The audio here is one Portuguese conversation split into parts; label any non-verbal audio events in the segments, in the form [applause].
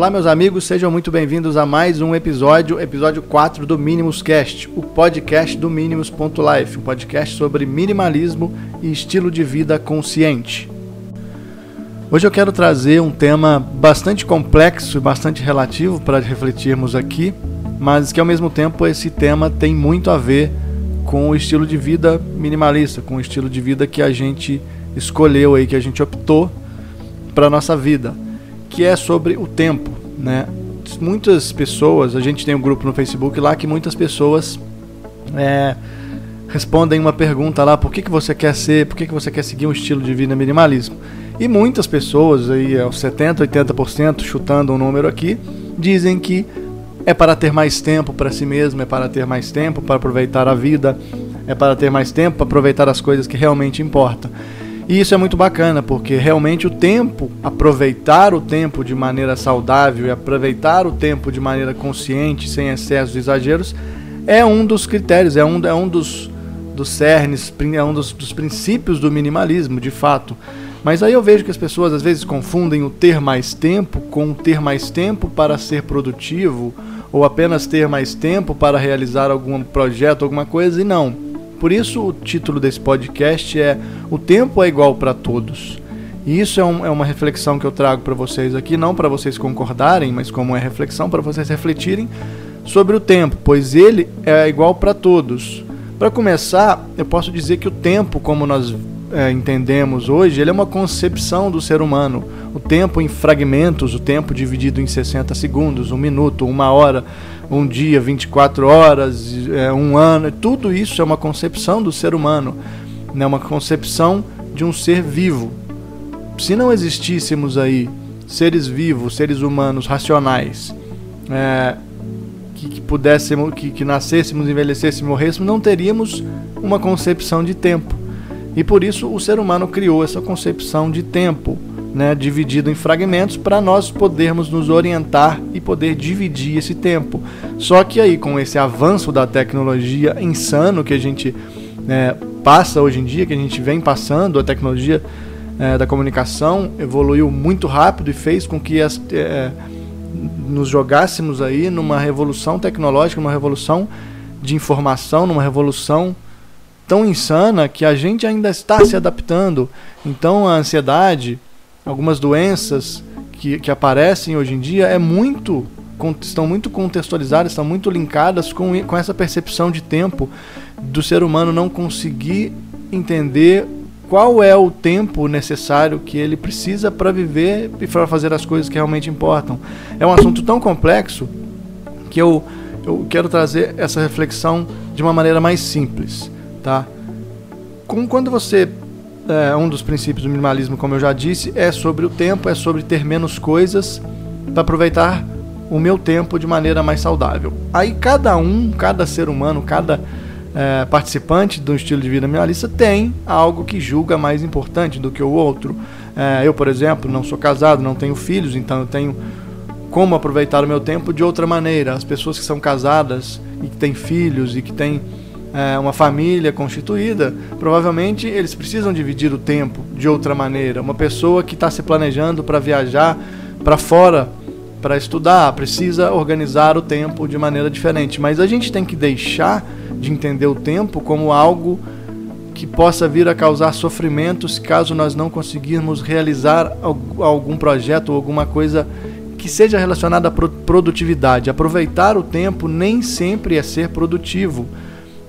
Olá, meus amigos, sejam muito bem-vindos a mais um episódio, episódio 4 do Minimus Cast, o podcast do Minimus.life, um podcast sobre minimalismo e estilo de vida consciente. Hoje eu quero trazer um tema bastante complexo e bastante relativo para refletirmos aqui, mas que ao mesmo tempo esse tema tem muito a ver com o estilo de vida minimalista, com o estilo de vida que a gente escolheu aí, que a gente optou para nossa vida que é sobre o tempo, né? Muitas pessoas, a gente tem um grupo no Facebook lá que muitas pessoas é, respondem uma pergunta lá, por que, que você quer ser, por que, que você quer seguir um estilo de vida minimalismo? E muitas pessoas, aí, é, 70%, 80%, chutando um número aqui, dizem que é para ter mais tempo para si mesmo, é para ter mais tempo para aproveitar a vida, é para ter mais tempo para aproveitar as coisas que realmente importam. E isso é muito bacana, porque realmente o tempo, aproveitar o tempo de maneira saudável e aproveitar o tempo de maneira consciente, sem excessos e exageros, é um dos critérios, é um, é um dos, dos cernes, é um dos, dos princípios do minimalismo, de fato. Mas aí eu vejo que as pessoas às vezes confundem o ter mais tempo com ter mais tempo para ser produtivo ou apenas ter mais tempo para realizar algum projeto, alguma coisa, e não. Por isso o título desse podcast é O Tempo é Igual para Todos. E isso é, um, é, uma reflexão que eu trago para vocês aqui, não para vocês concordarem, mas como é reflexão para vocês refletirem sobre o tempo, pois ele é igual para todos. Para começar, eu posso dizer que o tempo, como nós é, entendemos hoje, ele é uma concepção do ser humano. O tempo em fragmentos, o tempo dividido em 60 segundos, um minuto, uma hora, um dia, 24 horas, é, um ano, tudo isso é uma concepção do ser humano, né? uma concepção de um ser vivo. Se não existíssemos aí seres vivos, seres humanos racionais, é, que, que, pudéssemos, que, que nascêssemos, envelhecêssemos, morrêssemos, não teríamos uma concepção de tempo. E por isso o ser humano criou essa concepção de tempo né, dividido em fragmentos para nós podermos nos orientar e poder dividir esse tempo. Só que aí, com esse avanço da tecnologia insano que a gente né, passa hoje em dia, que a gente vem passando, a tecnologia é, da comunicação evoluiu muito rápido e fez com que as, é, nos jogássemos aí numa revolução tecnológica, numa revolução de informação, numa revolução tão insana que a gente ainda está se adaptando. Então a ansiedade, algumas doenças que, que aparecem hoje em dia é muito estão muito contextualizadas, estão muito linkadas com, com essa percepção de tempo do ser humano não conseguir entender qual é o tempo necessário que ele precisa para viver e para fazer as coisas que realmente importam. É um assunto tão complexo que eu, eu quero trazer essa reflexão de uma maneira mais simples, tá? Com, quando você é, um dos princípios do minimalismo, como eu já disse, é sobre o tempo, é sobre ter menos coisas para aproveitar o meu tempo de maneira mais saudável. Aí cada um, cada ser humano, cada é, participante do estilo de vida minimalista tem algo que julga mais importante do que o outro. É, eu, por exemplo, não sou casado, não tenho filhos, então eu tenho como aproveitar o meu tempo de outra maneira. As pessoas que são casadas e que têm filhos e que têm é, uma família constituída, provavelmente eles precisam dividir o tempo de outra maneira. Uma pessoa que está se planejando para viajar para fora para estudar precisa organizar o tempo de maneira diferente. Mas a gente tem que deixar de entender o tempo como algo que possa vir a causar sofrimentos caso nós não conseguirmos realizar algum projeto ou alguma coisa que seja relacionada à produtividade. Aproveitar o tempo nem sempre é ser produtivo.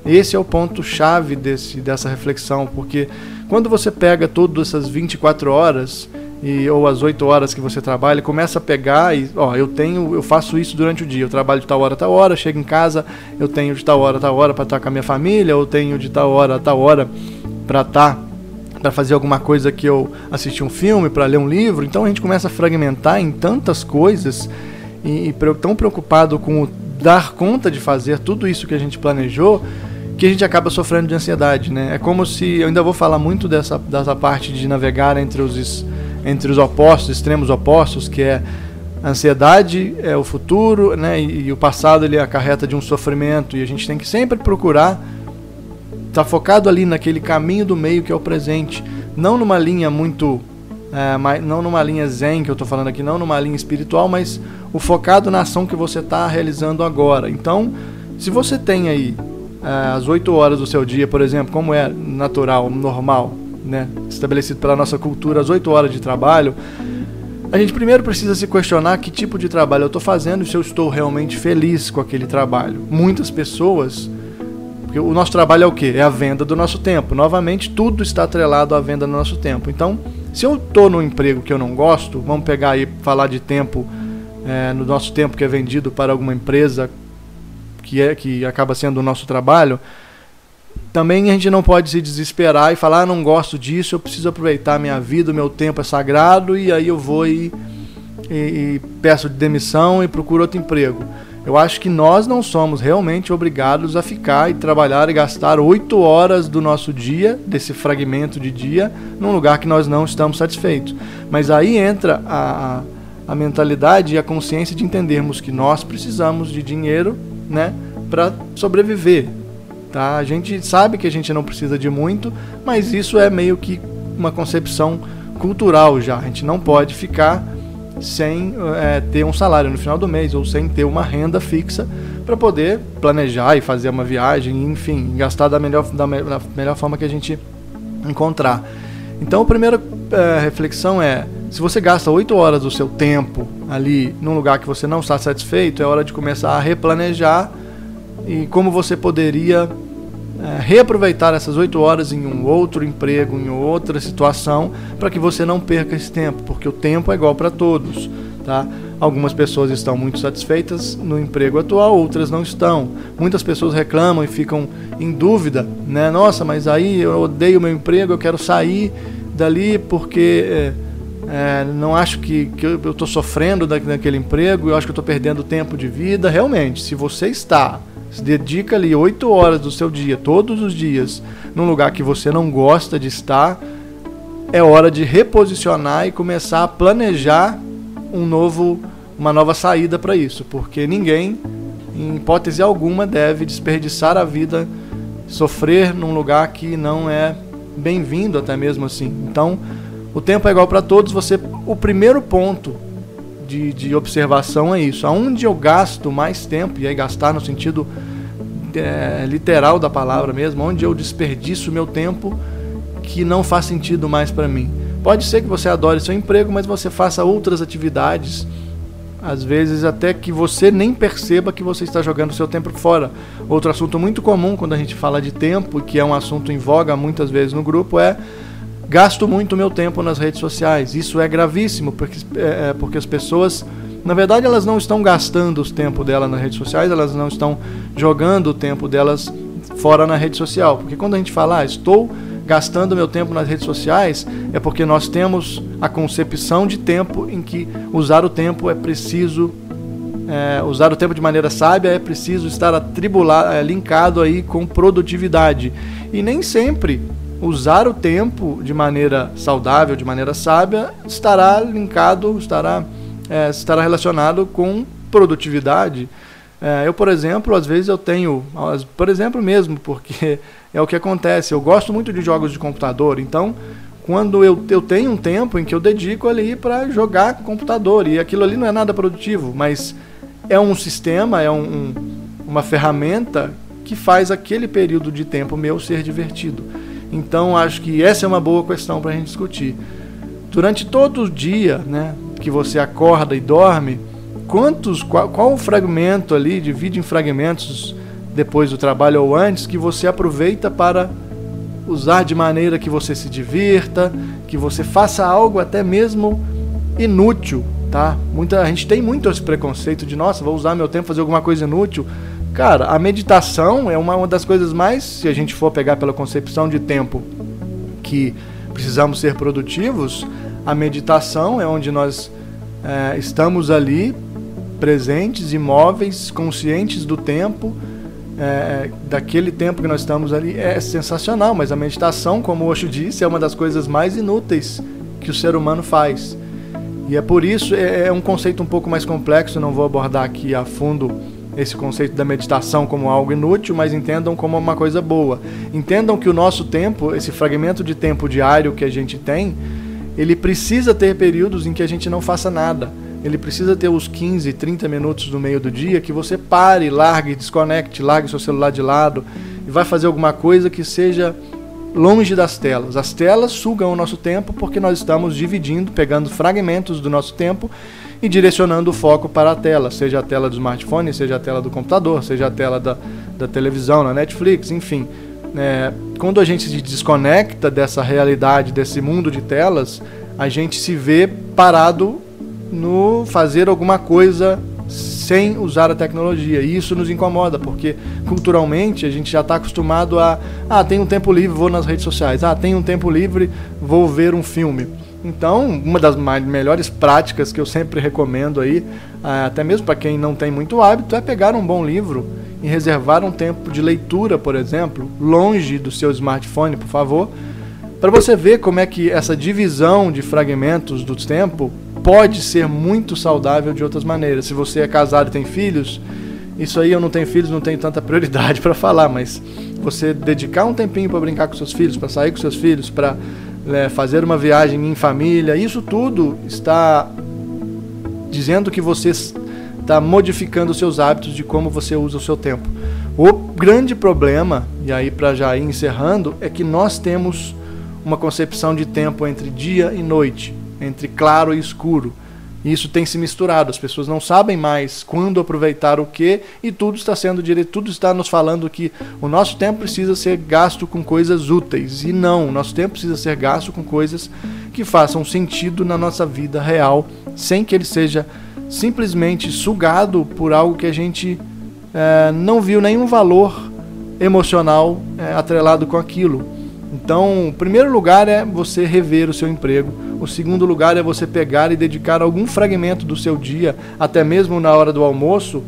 Esse é o ponto chave desse, dessa reflexão, porque quando você pega todas essas 24 horas e, ou as 8 horas que você trabalha, começa a pegar e, ó, eu tenho, eu faço isso durante o dia, eu trabalho de tal hora a tal hora, chego em casa, eu tenho de tal hora a tal hora para estar com a minha família, eu tenho de tal hora a tal hora para estar para fazer alguma coisa que eu assistir um filme, para ler um livro. Então a gente começa a fragmentar em tantas coisas e, e tão preocupado com o dar conta de fazer tudo isso que a gente planejou, que a gente acaba sofrendo de ansiedade, né? É como se eu ainda vou falar muito dessa, dessa parte de navegar entre os entre os opostos, extremos opostos, que é a ansiedade é o futuro, né? E, e, o passado ele acarreta de um sofrimento e a gente tem que sempre procurar estar tá focado ali naquele caminho do meio que é o presente, não numa linha muito é, não numa linha zen que eu estou falando aqui, não numa linha espiritual, mas o focado na ação que você está realizando agora. Então, se você tem aí é, as 8 horas do seu dia, por exemplo, como é natural, normal, né, estabelecido pela nossa cultura, as 8 horas de trabalho, a gente primeiro precisa se questionar que tipo de trabalho eu estou fazendo e se eu estou realmente feliz com aquele trabalho. Muitas pessoas. Porque o nosso trabalho é o quê? É a venda do nosso tempo. Novamente, tudo está atrelado à venda do nosso tempo. Então, se eu estou no emprego que eu não gosto, vamos pegar aí falar de tempo, é, no nosso tempo que é vendido para alguma empresa que, é, que acaba sendo o nosso trabalho, também a gente não pode se desesperar e falar, ah, não gosto disso, eu preciso aproveitar minha vida, o meu tempo é sagrado, e aí eu vou e, e, e peço demissão e procuro outro emprego. Eu acho que nós não somos realmente obrigados a ficar e trabalhar e gastar oito horas do nosso dia, desse fragmento de dia, num lugar que nós não estamos satisfeitos. Mas aí entra a, a, a mentalidade e a consciência de entendermos que nós precisamos de dinheiro né, para sobreviver. Tá? A gente sabe que a gente não precisa de muito, mas isso é meio que uma concepção cultural já. A gente não pode ficar sem é, ter um salário no final do mês ou sem ter uma renda fixa para poder planejar e fazer uma viagem, enfim, gastar da melhor, da, da melhor forma que a gente encontrar. Então, a primeira é, reflexão é: se você gasta 8 horas do seu tempo ali num lugar que você não está satisfeito, é hora de começar a replanejar e como você poderia é, reaproveitar essas 8 horas em um outro emprego, em outra situação, para que você não perca esse tempo, porque o tempo é igual para todos. Tá? Algumas pessoas estão muito satisfeitas no emprego atual, outras não estão. Muitas pessoas reclamam e ficam em dúvida, né? Nossa, mas aí eu odeio meu emprego, eu quero sair dali porque é, é, não acho que, que eu estou sofrendo daquele emprego, eu acho que eu estou perdendo tempo de vida. Realmente, se você está, se dedica ali oito horas do seu dia, todos os dias, num lugar que você não gosta de estar, é hora de reposicionar e começar a planejar um novo, uma nova saída para isso, porque ninguém, em hipótese alguma, deve desperdiçar a vida, sofrer num lugar que não é bem-vindo até mesmo assim. Então, o tempo é igual para todos. Você, o primeiro ponto de, de observação é isso. Aonde eu gasto mais tempo e aí gastar no sentido é, literal da palavra mesmo, onde eu desperdiço meu tempo que não faz sentido mais para mim. Pode ser que você adore seu emprego, mas você faça outras atividades, às vezes até que você nem perceba que você está jogando seu tempo fora. Outro assunto muito comum quando a gente fala de tempo, que é um assunto em voga muitas vezes no grupo, é gasto muito meu tempo nas redes sociais. Isso é gravíssimo, porque, é, é porque as pessoas, na verdade, elas não estão gastando o tempo delas nas redes sociais, elas não estão jogando o tempo delas fora na rede social. Porque quando a gente fala, ah, estou gastando meu tempo nas redes sociais, é porque nós temos a concepção de tempo em que usar o tempo é preciso. É, usar o tempo de maneira sábia é preciso estar atribulado, é, linkado aí com produtividade. E nem sempre usar o tempo de maneira saudável, de maneira sábia, estará linkado, estará, é, estará relacionado com produtividade. É, eu, por exemplo, às vezes eu tenho, por exemplo mesmo, porque [laughs] é o que acontece. Eu gosto muito de jogos de computador, então quando eu, eu tenho um tempo em que eu dedico ali para jogar computador e aquilo ali não é nada produtivo, mas é um sistema, é um, um, uma ferramenta que faz aquele período de tempo meu ser divertido. Então acho que essa é uma boa questão para a gente discutir. Durante todo o dia, né, que você acorda e dorme, quantos, qual, qual o fragmento ali, divide em fragmentos depois do trabalho ou antes, que você aproveita para usar de maneira que você se divirta, que você faça algo até mesmo inútil, tá? Muita a gente tem muito esse preconceito de, nossa, vou usar meu tempo fazer alguma coisa inútil. Cara, a meditação é uma, uma das coisas mais, se a gente for pegar pela concepção de tempo que precisamos ser produtivos, a meditação é onde nós é, estamos ali presentes, imóveis, conscientes do tempo, é, daquele tempo que nós estamos ali, é sensacional. Mas a meditação, como o Osho disse, é uma das coisas mais inúteis que o ser humano faz. E é por isso, é, é um conceito um pouco mais complexo, não vou abordar aqui a fundo esse conceito da meditação como algo inútil, mas entendam como uma coisa boa. Entendam que o nosso tempo, esse fragmento de tempo diário que a gente tem, ele precisa ter períodos em que a gente não faça nada. Ele precisa ter os 15, 30 minutos no meio do dia que você pare, largue, desconecte, largue seu celular de lado e vai fazer alguma coisa que seja longe das telas. As telas sugam o nosso tempo porque nós estamos dividindo, pegando fragmentos do nosso tempo e direcionando o foco para a tela, seja a tela do smartphone, seja a tela do computador, seja a tela da, da televisão, na Netflix, enfim. É, quando a gente se desconecta dessa realidade, desse mundo de telas, a gente se vê parado no fazer alguma coisa sem usar a tecnologia. E isso nos incomoda, porque culturalmente a gente já está acostumado a. Ah, tem um tempo livre, vou nas redes sociais. Ah, tem um tempo livre, vou ver um filme. Então, uma das melhores práticas que eu sempre recomendo aí, ah, até mesmo para quem não tem muito hábito, é pegar um bom livro e reservar um tempo de leitura, por exemplo, longe do seu smartphone, por favor, para você ver como é que essa divisão de fragmentos do tempo pode ser muito saudável de outras maneiras. Se você é casado e tem filhos, isso aí eu não tenho filhos, não tenho tanta prioridade [laughs] para falar, mas você dedicar um tempinho para brincar com seus filhos, para sair com seus filhos, para é, fazer uma viagem em família, isso tudo está dizendo que você está modificando os seus hábitos de como você usa o seu tempo. O grande problema, e aí para já ir encerrando, é que nós temos uma concepção de tempo entre dia e noite, entre claro e escuro. Isso tem se misturado, as pessoas não sabem mais quando aproveitar o que e tudo está sendo direito, tudo está nos falando que o nosso tempo precisa ser gasto com coisas úteis. E não, o nosso tempo precisa ser gasto com coisas que façam sentido na nossa vida real, sem que ele seja simplesmente sugado por algo que a gente é, não viu nenhum valor emocional é, atrelado com aquilo. Então, o primeiro lugar é você rever o seu emprego o segundo lugar é você pegar e dedicar algum fragmento do seu dia, até mesmo na hora do almoço,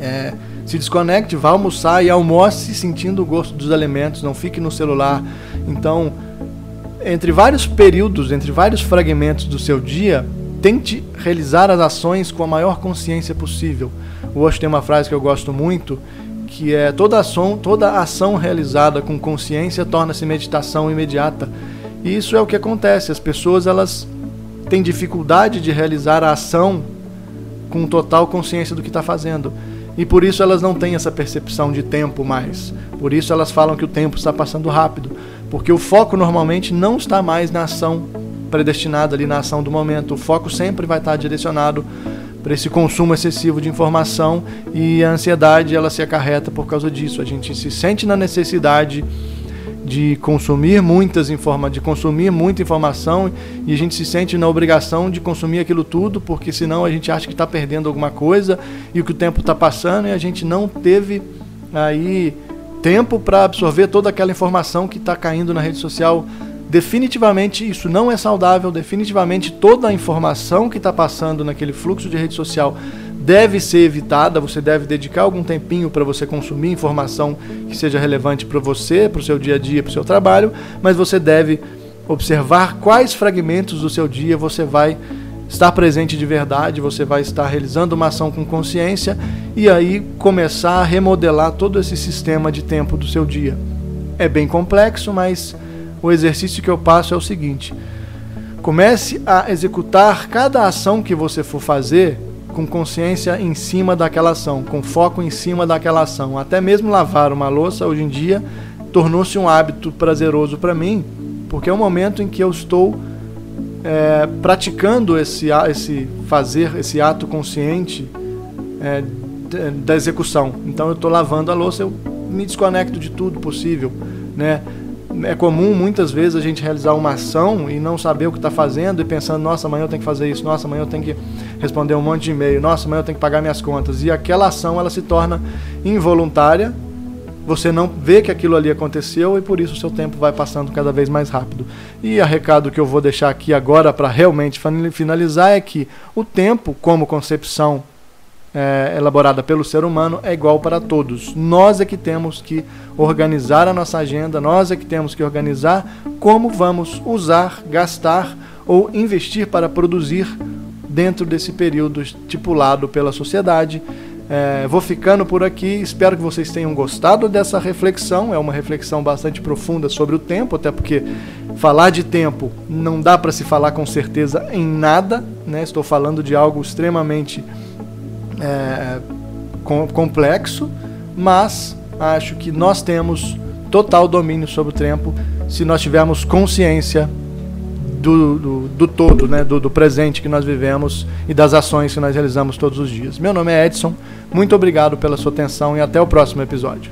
é, se desconecte, vá almoçar e almoce sentindo o gosto dos alimentos, não fique no celular. Então, entre vários períodos, entre vários fragmentos do seu dia, tente realizar as ações com a maior consciência possível. Hoje tem uma frase que eu gosto muito, que é toda ação, toda ação realizada com consciência torna-se meditação imediata. E isso é o que acontece. As pessoas elas têm dificuldade de realizar a ação com total consciência do que está fazendo. E por isso elas não têm essa percepção de tempo mais. Por isso elas falam que o tempo está passando rápido. Porque o foco normalmente não está mais na ação predestinada ali na ação do momento. O foco sempre vai estar direcionado para esse consumo excessivo de informação e a ansiedade ela se acarreta por causa disso. A gente se sente na necessidade de consumir muitas informa de consumir muita informação e a gente se sente na obrigação de consumir aquilo tudo porque senão a gente acha que está perdendo alguma coisa e que o tempo está passando e a gente não teve aí tempo para absorver toda aquela informação que está caindo na rede social. Definitivamente isso não é saudável definitivamente toda a informação que está passando naquele fluxo de rede social deve ser evitada, você deve dedicar algum tempinho para você consumir informação que seja relevante para você, para o seu dia a dia, para o seu trabalho, mas você deve observar quais fragmentos do seu dia você vai estar presente de verdade, você vai estar realizando uma ação com consciência e aí começar a remodelar todo esse sistema de tempo do seu dia. É bem complexo, mas o exercício que eu passo é o seguinte: comece a executar cada ação que você for fazer com consciência em cima daquela ação, com foco em cima daquela ação. Até mesmo lavar uma louça hoje em dia tornou-se um hábito prazeroso para mim, porque é o momento em que eu estou é, praticando esse, esse fazer, esse ato consciente é, da execução. Então eu estou lavando a louça, eu me desconecto de tudo possível, né? É comum muitas vezes a gente realizar uma ação e não saber o que está fazendo e pensando, nossa, amanhã eu tenho que fazer isso, nossa, amanhã eu tenho que responder um monte de e-mail, nossa, amanhã eu tenho que pagar minhas contas. E aquela ação ela se torna involuntária, você não vê que aquilo ali aconteceu e por isso o seu tempo vai passando cada vez mais rápido. E a recado que eu vou deixar aqui agora para realmente finalizar é que o tempo, como concepção é, elaborada pelo ser humano é igual para todos. Nós é que temos que organizar a nossa agenda, nós é que temos que organizar como vamos usar, gastar ou investir para produzir dentro desse período estipulado pela sociedade. É, vou ficando por aqui, espero que vocês tenham gostado dessa reflexão. É uma reflexão bastante profunda sobre o tempo, até porque falar de tempo não dá para se falar com certeza em nada. Né? Estou falando de algo extremamente é, complexo, mas acho que nós temos total domínio sobre o tempo se nós tivermos consciência do, do, do todo, né? Do, do, presente que nós vivemos e das ações que nós realizamos todos os dias. Meu nome é Edson, muito obrigado pela sua atenção e até o próximo episódio.